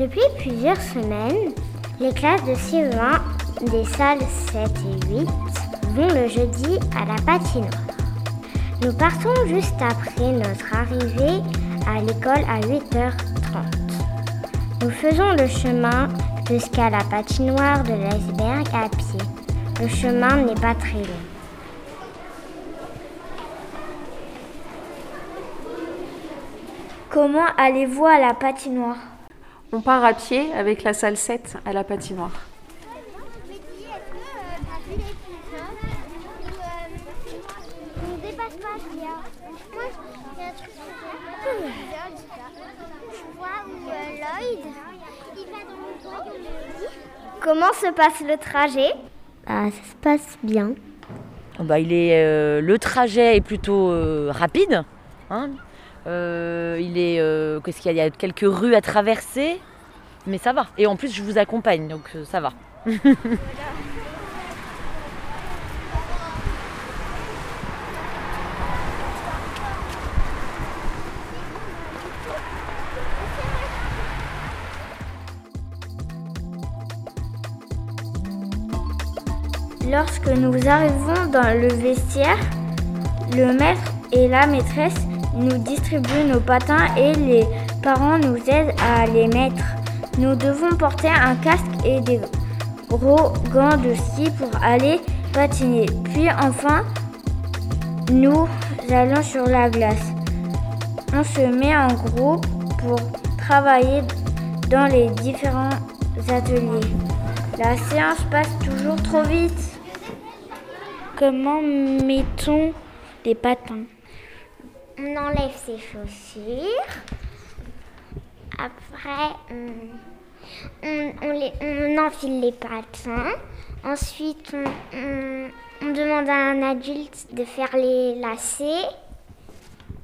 Depuis plusieurs semaines, les classes de CE1 des salles 7 et 8 vont le jeudi à la patinoire. Nous partons juste après notre arrivée à l'école à 8h30. Nous faisons le chemin jusqu'à la patinoire de l'iceberg à pied. Le chemin n'est pas très long. Comment allez-vous à la patinoire? On part à pied avec la salle 7 à la patinoire. Comment se passe le trajet? Ah, Ça se passe bien. Bah, il est, euh, le trajet est plutôt euh, rapide. hein. Euh, il est, euh, qu'est-ce qu'il y a? Y a quelques rues à traverser, mais ça va. Et en plus, je vous accompagne, donc euh, ça va. Lorsque nous arrivons dans le vestiaire, le maître et la maîtresse nous distribuent nos patins et les parents nous aident à les mettre. Nous devons porter un casque et des gros gants de ski pour aller patiner. Puis enfin, nous allons sur la glace. On se met en groupe pour travailler dans les différents ateliers. La séance passe toujours trop vite. Comment mettons les patins? On enlève ses chaussures. Après, on, on- on les- on enfile les patins. Ensuite, on, demande à un adulte de faire les lacets.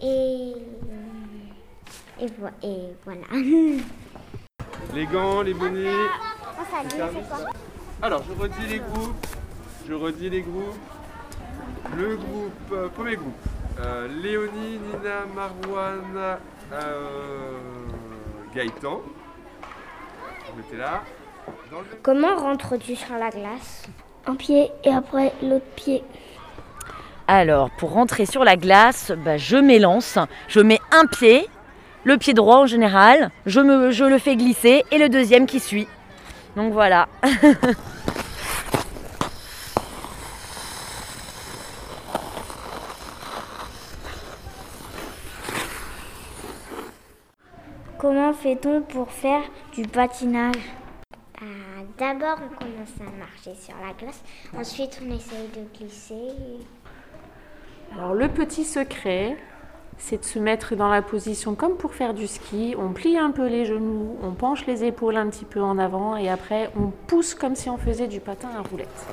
Et, et, vo- et voilà. Les gants, les bonnets. Alors, je redis les groupes. Je redis les groupes. Le groupe, euh, premier groupe. Euh, Léonie, Nina, Marwan, euh, Gaëtan. Vous mettez là. Dans le- Comment rentres-tu sur la glace? Un pied et après l'autre pied. Alors, pour rentrer sur la glace, bah, je m'élance. Je mets un pied, le pied droit en général, je, me, je le fais glisser et le deuxième qui suit. Donc voilà. Comment fait-on pour faire du patinage Bah, D'abord, on commence à marcher sur la glace. Ensuite, on essaye de glisser. Alors le petit secret, c'est de se mettre dans la position comme pour faire du ski. On plie un peu les genoux, on penche les épaules un petit peu en avant et après on pousse comme si on faisait du patin à roulette.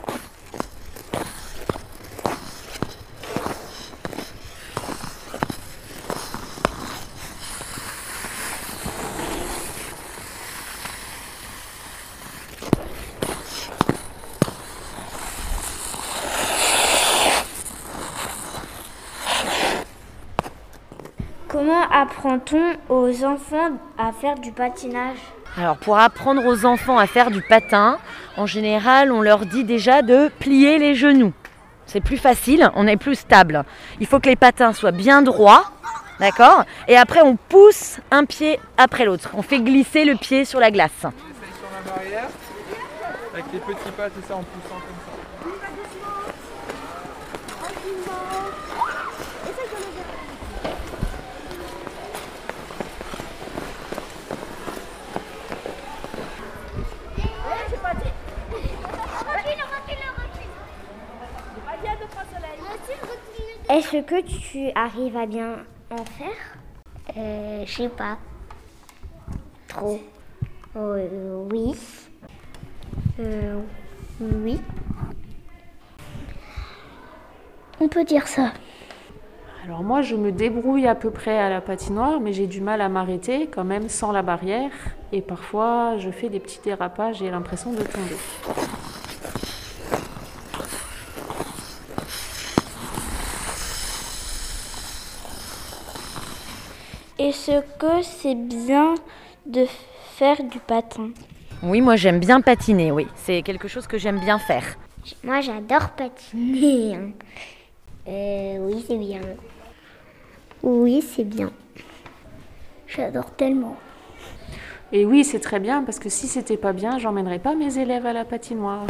Comment apprend-on aux enfants à faire du patinage Alors pour apprendre aux enfants à faire du patin, en général, on leur dit déjà de plier les genoux. C'est plus facile, on est plus stable. Il faut que les patins soient bien droits, d'accord? Et après, on pousse un pied après l'autre. On fait glisser le pied sur la glace. On essaye sur la barrière. Avec les petits pas, c'est ça, en poussant comme ça. Est-ce que tu arrives à bien en faire? Euh, je sais pas. Trop. Euh, oui. Euh, oui. On peut dire ça. Alors moi je me débrouille à peu près à la patinoire mais j'ai du mal à m'arrêter quand même sans la barrière et parfois je fais des petits dérapages et j'ai l'impression de tomber. Est-ce que c'est bien de faire du patin Oui, moi j'aime bien patiner, oui. C'est quelque chose que j'aime bien faire. Moi, j'adore patiner. Euh, oui, c'est bien. Oui, c'est bien. J'adore tellement. Et oui, c'est très bien parce que si c'était pas bien, j'emmènerais pas mes élèves à la patinoire.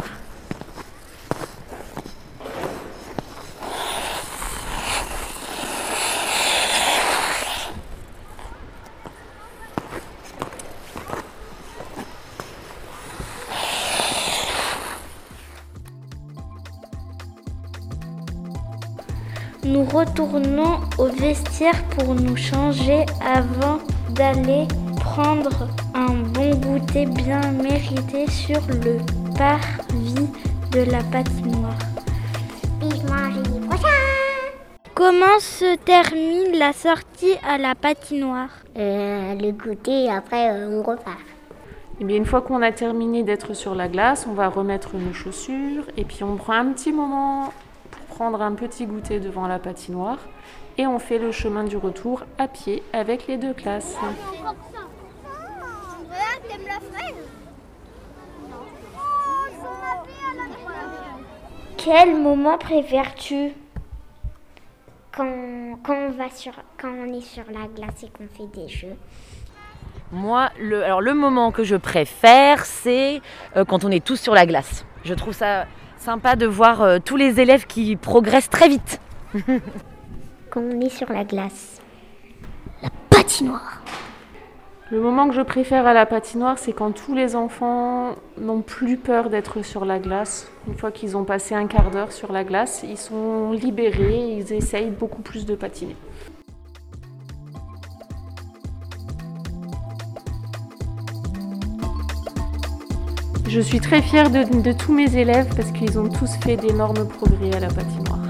Nous retournons au vestiaire pour nous changer avant d'aller prendre un bon goûter bien mérité sur le parvis de la patinoire. Comment se termine la sortie à la patinoire? Euh, Le goûter, après, euh, on repart. Et bien une fois qu'on a terminé d'être sur la glace, on va remettre nos chaussures et puis on prend un petit moment prendre un petit goûter devant la patinoire et on fait le chemin du retour à pied avec les deux classes. Quel moment préfères-tu Quand, quand, on va sur, quand on est sur la glace et qu'on fait des jeux? Moi, le, alors le moment que je préfère, c'est euh, quand on est tous sur la glace. Je trouve ça sympa de voir euh, tous les élèves qui progressent très vite. Quand on est sur la glace. Patinoire. Le moment que je préfère à la patinoire, c'est quand tous les enfants n'ont plus peur d'être sur la glace. Une fois qu'ils ont passé un quart d'heure sur la glace, ils sont libérés, ils essayent beaucoup plus de patiner. Je suis très fière de, tous mes élèves parce qu'ils ont tous fait d'énormes progrès à la patinoire.